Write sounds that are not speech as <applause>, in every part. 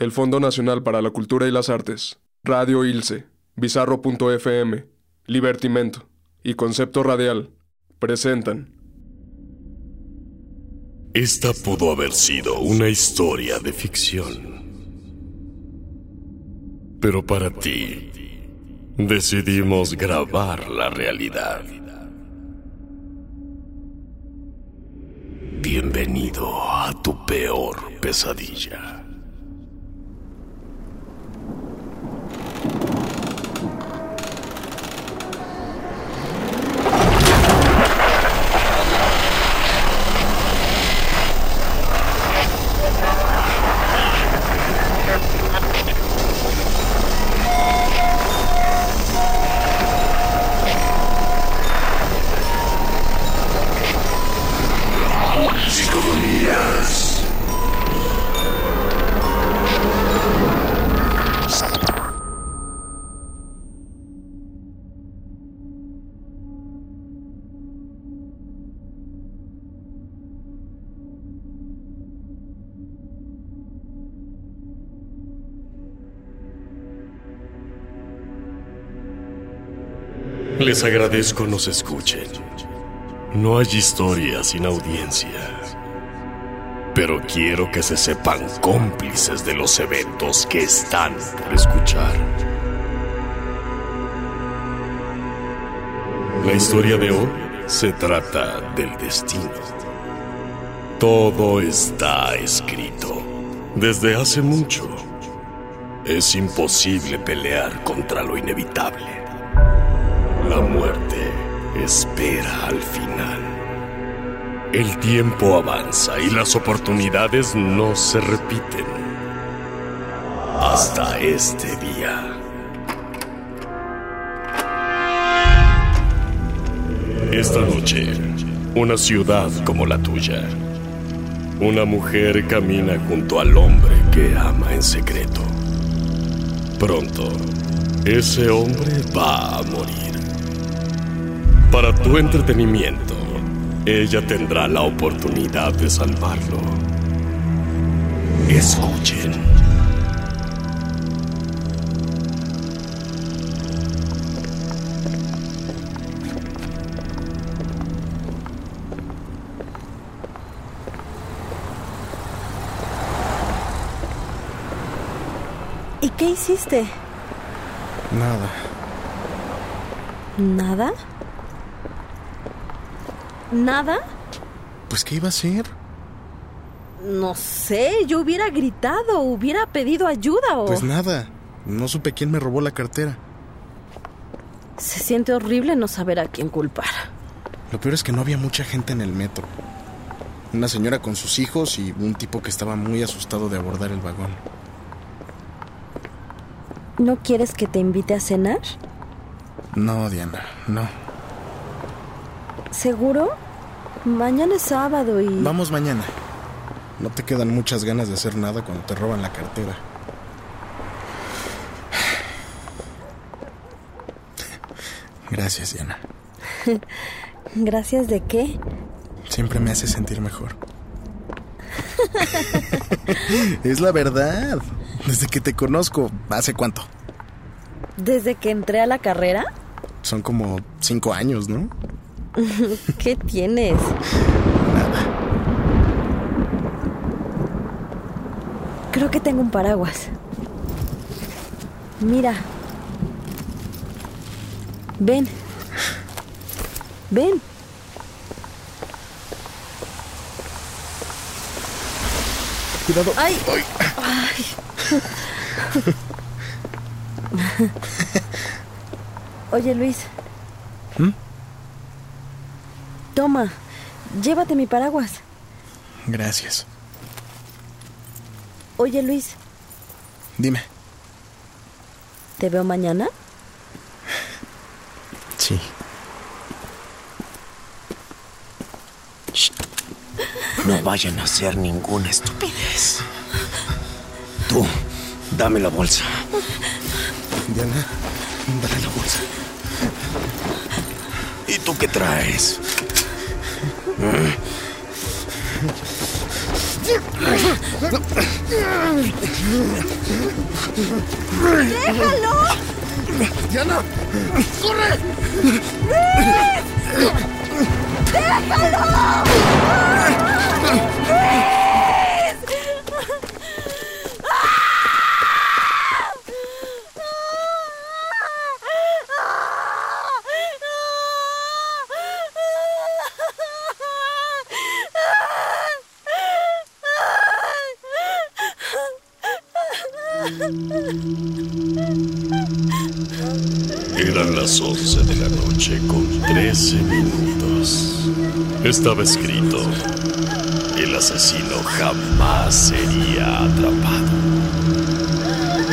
el Fondo Nacional para la Cultura y las Artes, Radio Ilse, Bizarro.fm, Libertimento y Concepto Radial presentan. Esta pudo haber sido una historia de ficción. Pero para ti, decidimos grabar la realidad. Bienvenido a tu peor pesadilla. Les agradezco nos escuchen. No hay historia sin audiencia. Pero quiero que se sepan cómplices de los eventos que están por escuchar. La historia de hoy se trata del destino. Todo está escrito desde hace mucho. Es imposible pelear contra lo inevitable. La muerte espera al final. El tiempo avanza y las oportunidades no se repiten. Hasta este día. Esta noche, una ciudad como la tuya. Una mujer camina junto al hombre que ama en secreto. Pronto, ese hombre va a morir. Para tu entretenimiento, ella tendrá la oportunidad de salvarlo. Escuchen. ¿Y qué hiciste? Nada. ¿Nada? ¿Nada? Pues ¿qué iba a hacer? No sé, yo hubiera gritado, hubiera pedido ayuda o... Pues nada. No supe quién me robó la cartera. Se siente horrible no saber a quién culpar. Lo peor es que no había mucha gente en el metro. Una señora con sus hijos y un tipo que estaba muy asustado de abordar el vagón. ¿No quieres que te invite a cenar? No, Diana, no. ¿Seguro? Mañana es sábado y... Vamos mañana. No te quedan muchas ganas de hacer nada cuando te roban la cartera. Gracias, Diana. <laughs> ¿Gracias de qué? Siempre me hace sentir mejor. <laughs> es la verdad. Desde que te conozco, ¿hace cuánto? ¿Desde que entré a la carrera? Son como cinco años, ¿no? <laughs> ¿Qué tienes? Nada. Creo que tengo un paraguas. Mira. Ven. Ven. Cuidado. ¡Ay! Ay. <laughs> <laughs> Oye, Luis. ¿Mm? Toma, llévate mi paraguas. Gracias. Oye, Luis, Dime. ¿te veo mañana? Sí. No vayan a hacer ninguna estupidez. Tú, dame la bolsa. Diana, dale la bolsa. ¿Y tú qué traes? ¡Déjalo! ¡Diana! ¡Corre! Estaba escrito, el asesino jamás sería atrapado.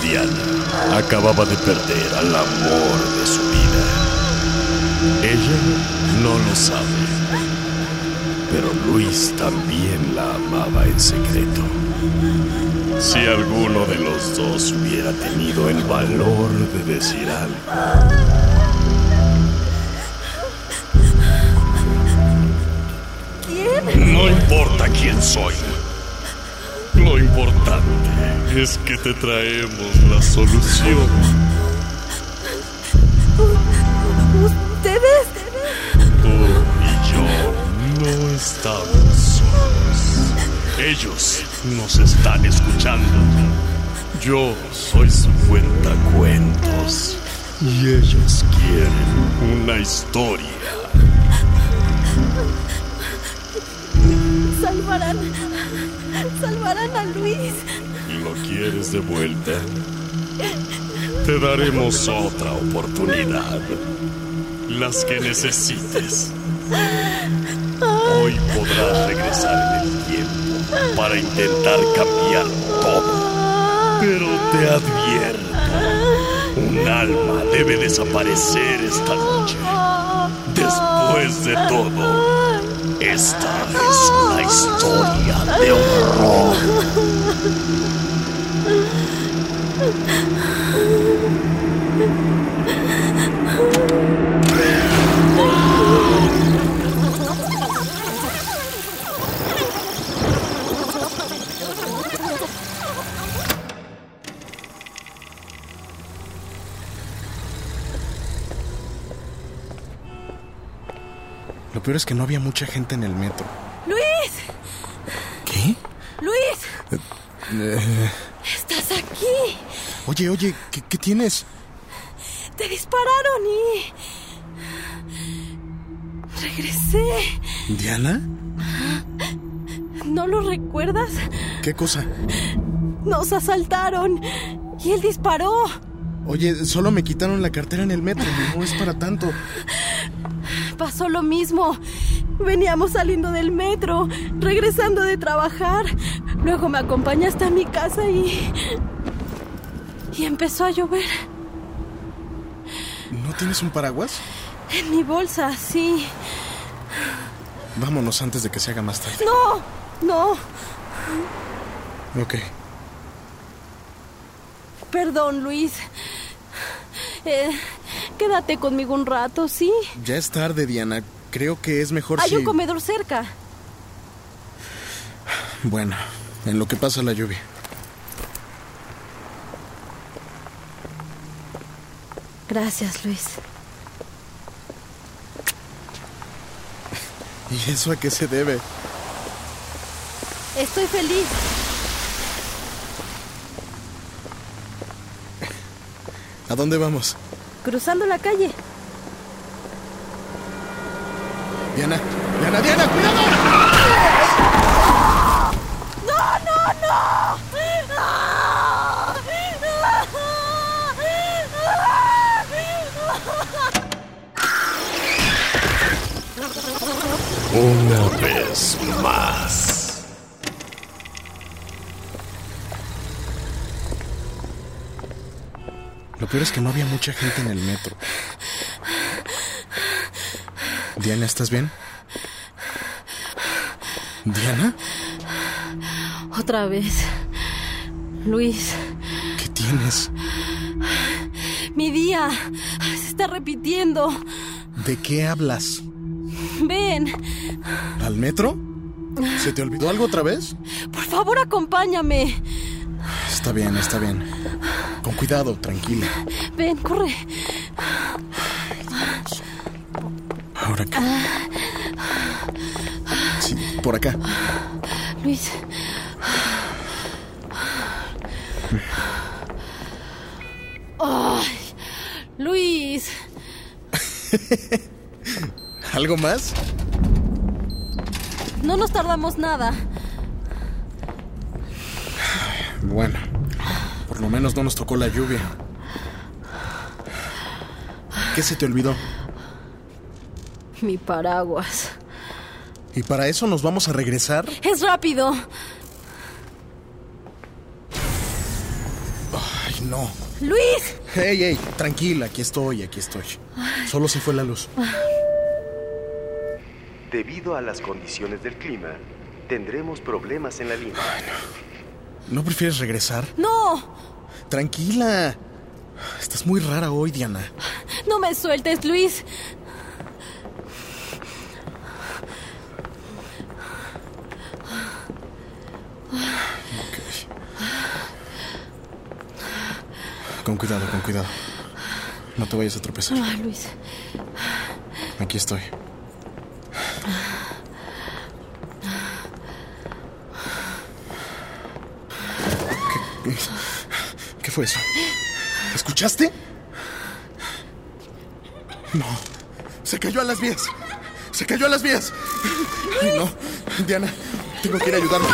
Diana acababa de perder al amor de su vida. Ella no lo sabe, pero Luis también la amaba en secreto. Si alguno de los dos hubiera tenido el valor de decir algo. No importa quién soy. Lo importante es que te traemos la solución. ¿Ustedes? Tú y yo no estamos solos. Ellos nos están escuchando. Yo soy su cuentacuentos. Y ellos quieren una historia. Salvarán. Salvarán a Luis. ¿Lo quieres de vuelta? Te daremos otra oportunidad. Las que necesites. Hoy podrás regresar en el tiempo para intentar cambiar todo. Pero te advierto, un alma debe desaparecer esta noche. Después de todo, esta es una historia de horror. Peor es que no había mucha gente en el metro. ¡Luis! ¿Qué? ¡Luis! ¡Estás aquí! Oye, oye, ¿qué, qué tienes? Te dispararon y... Regresé. ¿Diana? ¿No lo recuerdas? ¿Qué cosa? Nos asaltaron y él disparó. Oye, solo me quitaron la cartera en el metro. No es para tanto. Pasó lo mismo. Veníamos saliendo del metro, regresando de trabajar. Luego me acompañaste a mi casa y... Y empezó a llover. ¿No tienes un paraguas? En mi bolsa, sí. Vámonos antes de que se haga más tarde. No, no. Ok. Perdón, Luis. Eh, quédate conmigo un rato, ¿sí? Ya es tarde, Diana. Creo que es mejor Hay si... un comedor cerca. Bueno, en lo que pasa la lluvia. Gracias, Luis. ¿Y eso a qué se debe? Estoy feliz. ¿A dónde vamos? Cruzando la calle. Diana, Diana, Diana, cuidado. Una vez más. Lo peor es que no había mucha gente en el metro. Diana, ¿estás bien? ¿Diana? Otra vez. Luis, ¿Qué tienes? mi día se está repitiendo. ¿De qué hablas? Ven, ¿Al metro? ¿Se te olvidó algo otra vez? Por favor, acompáñame. Está bien, está bien. Con cuidado, tranquila. Ven, corre. Ahora qué. Sí, por acá. Luis. Ay, Luis. <laughs> ¿Algo más? No nos tardamos nada. Bueno, lo menos no nos tocó la lluvia. ¿Qué se te olvidó? Mi paraguas. ¿Y para eso nos vamos a regresar? Es rápido. Ay, no. Luis. Hey, hey, tranquila, aquí estoy, aquí estoy. Solo se fue la luz. Debido a las condiciones del clima, tendremos problemas en la línea. ¿No prefieres regresar? No. Tranquila. Estás muy rara hoy, Diana. No me sueltes, Luis. Con cuidado, con cuidado. No te vayas a tropezar. Ah, Luis. Aquí estoy. ¿Qué, qué fue eso? ¿Escuchaste? No. Se cayó a las vías. Se cayó a las vías. Ay, no. Diana, tengo que ir a ayudarlo.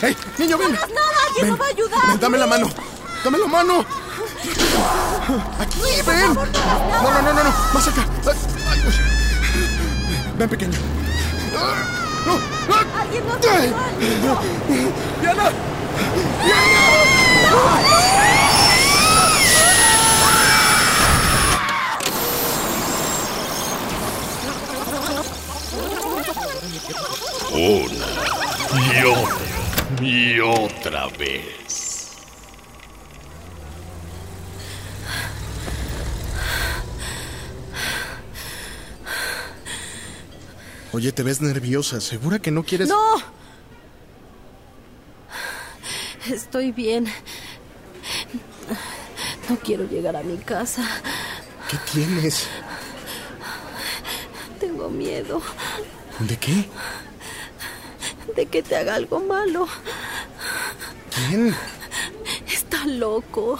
¡Ey, niño, ven! ¡No hagas nada! ¿Quién Ven, nos va a ayudar? ven, dame la mano. Dame la mano. Aquí, ven. No, no, no, no, no. Más acá. Ay. Ven, pequeño. No, no. ¡Alguien nos va a Ay. Una y otra y otra vez. Oye, te ves nerviosa. ¿Segura que no quieres...? ¡No! Estoy bien. No quiero llegar a mi casa. ¿Qué tienes? Tengo miedo ¿De qué? de que te haga algo malo. ¿Quién? Está loco.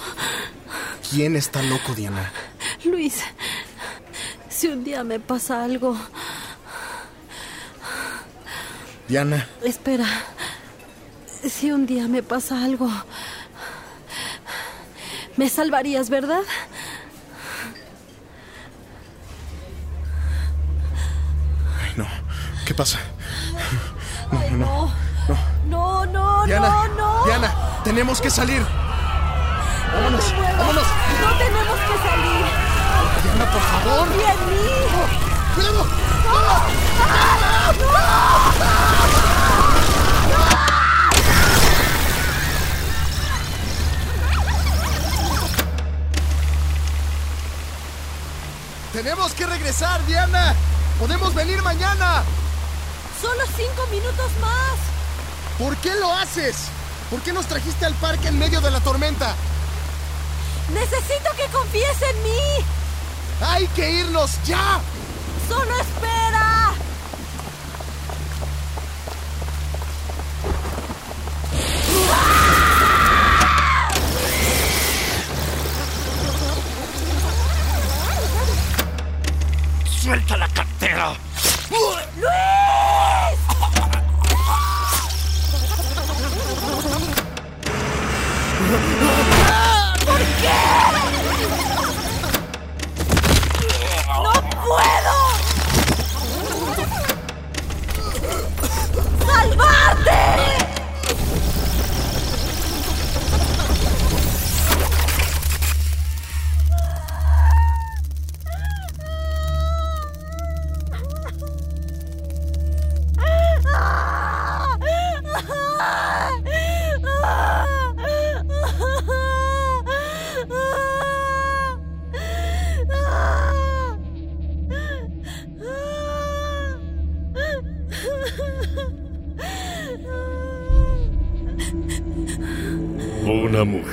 ¿Quién está loco, Diana? Luis, si un día me pasa algo... Diana, Espera. Si un día me pasa algo... Me salvarías, ¿verdad? ay no. ¿Qué pasa? Ay, no. No, no, Diana, no, no. Diana, tenemos que salir. Vámonos, No vámonos. No tenemos que salir. Diana, por favor. Confía en mí. ¡Cuidado! Tenemos que regresar, Diana. Podemos venir mañana. Solo cinco minutos más. ¿Por qué lo haces? ¿Por qué nos trajiste al parque en medio de la tormenta? Necesito que confíes en mí. ¡Hay que irnos ya! Solo espera.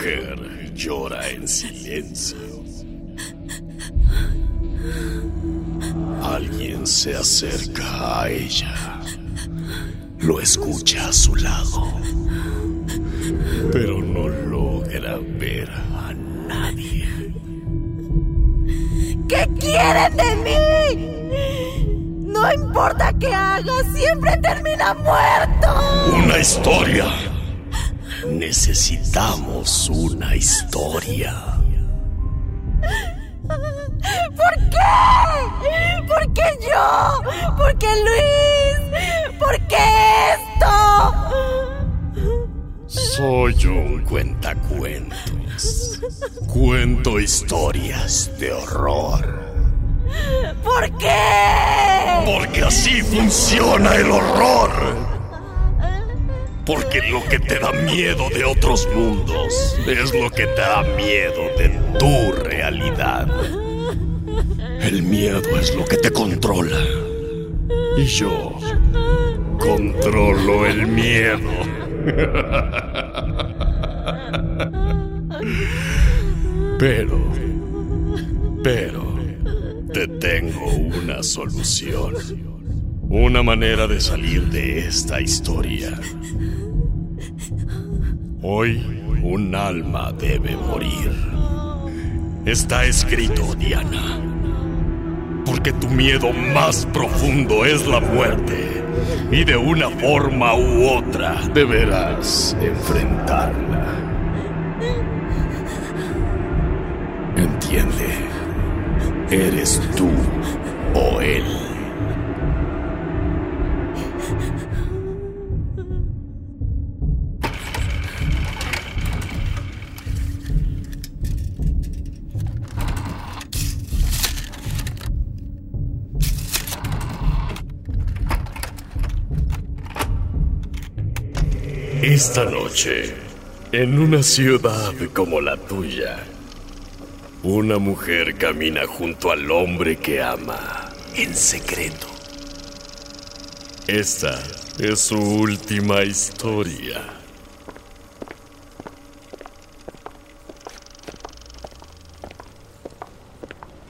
Mujer llora en silencio. Alguien se acerca a ella. Lo escucha a su lado. Pero no logra ver a nadie. ¿Qué quieren de mí? No importa qué haga, siempre termina muerto. Una historia. Necesitamos una historia. ¿Por qué? ¿Por qué yo? ¿Por qué Luis? ¿Por qué esto? Soy un cuentacuentos. Cuento historias de horror. ¿Por qué? Porque así funciona el horror. Porque lo que te da miedo de otros mundos es lo que te da miedo de tu realidad. El miedo es lo que te controla. Y yo controlo el miedo. <laughs> Pero, pero, te tengo una solución. Una manera de salir de esta historia. Hoy un alma debe morir. Está escrito, Diana. Porque tu miedo más profundo es la muerte. Y de una forma u otra deberás enfrentarla. Entiende. ¿Eres tú o él? Esta noche, en una ciudad como la tuya, una mujer camina junto al hombre que ama en secreto. Esta es su última historia.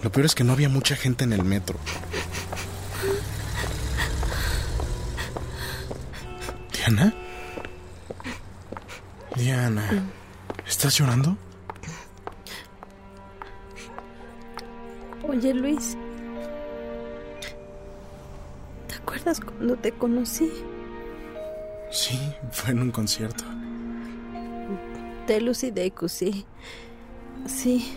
Lo peor es que no había mucha gente en el metro. ¿Diana? Diana, ¿estás llorando? Oye, Luis. ¿Te acuerdas cuando te conocí? Sí, fue en un concierto. De Lucy Deku, sí. Sí.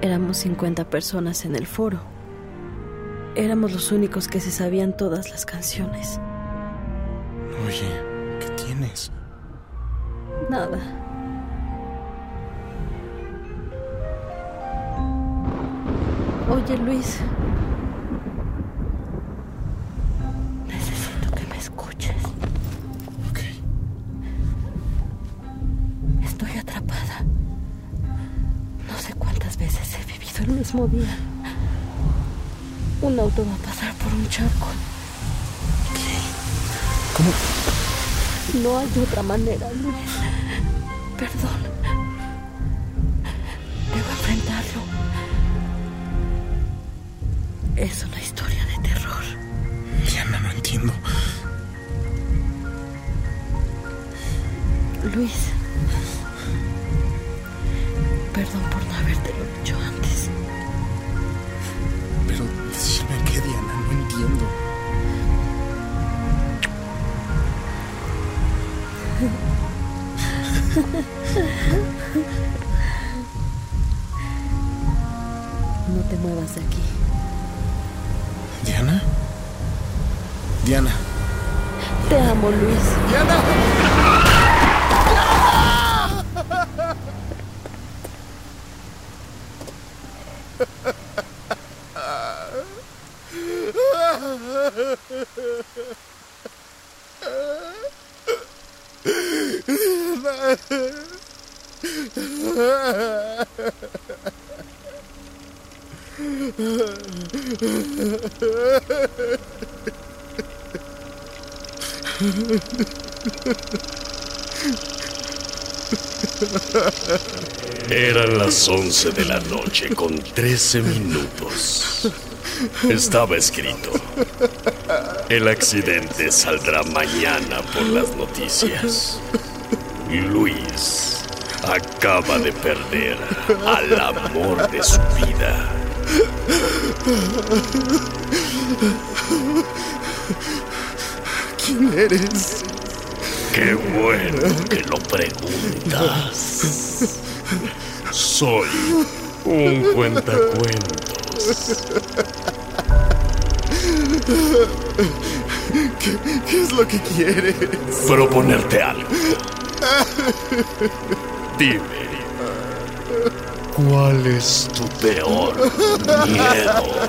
Éramos 50 personas en el foro. Éramos los únicos que se sabían todas las canciones. ¿Qué tienes? Nada. Oye, Luis. Necesito que me escuches. Ok. Estoy atrapada. No sé cuántas veces he vivido el mismo día. Un auto va a pasar por un charco. ¿Cómo? No hay otra manera, Luis. Perdón. Debo enfrentarlo. Es una historia de terror. Diana, no entiendo. Luis. Perdón por no habértelo Luis. ¡Diana! ¡Diana! Eran las 11 de la noche con 13 minutos. Estaba escrito. El accidente saldrá mañana por las noticias. Luis acaba de perder al amor de su vida. ¿Quién eres? Qué bueno que lo preguntas. Soy un cuentacuentos. ¿Qué, qué es lo que quieres? Proponerte algo. Dime. ¿Cuál es tu peor miedo?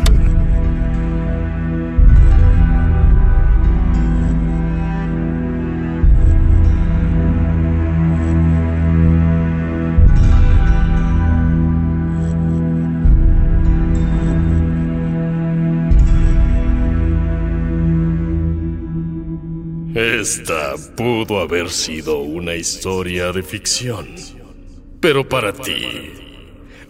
Esta pudo haber sido una historia de ficción. Pero para ti,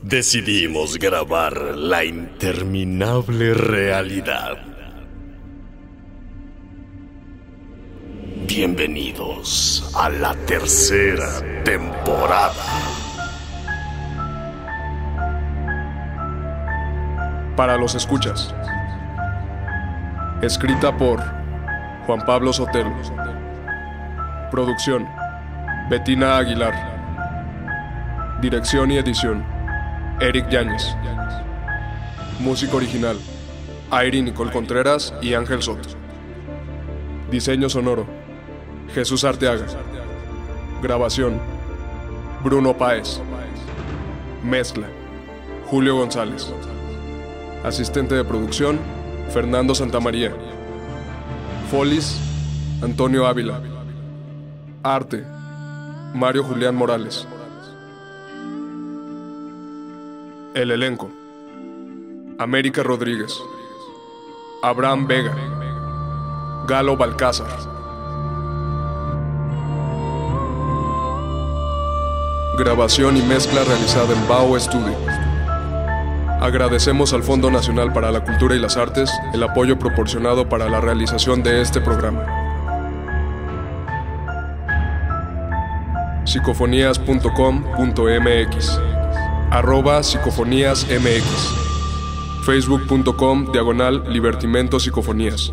decidimos grabar la interminable realidad. Bienvenidos a la tercera temporada. Para los escuchas. Escrita por Juan Pablo Sotelo. Producción. Betina Aguilar. Dirección y edición. Eric Yáñez. Música original. Airi Nicole Contreras y Ángel Soto. Diseño sonoro. Jesús Arteaga. Grabación. Bruno Páez. Mezcla. Julio González. Asistente de producción. Fernando Santamaría. Folis, Antonio Ávila. Arte, Mario Julián Morales. El elenco. América Rodríguez. Abraham Vega. Galo Balcázar. Grabación y mezcla realizada en Bao Studio. Agradecemos al Fondo Nacional para la Cultura y las Artes el apoyo proporcionado para la realización de este programa. psicofonías.com.mx arroba psicofoníasmx facebook.com diagonal libertimento psicofonías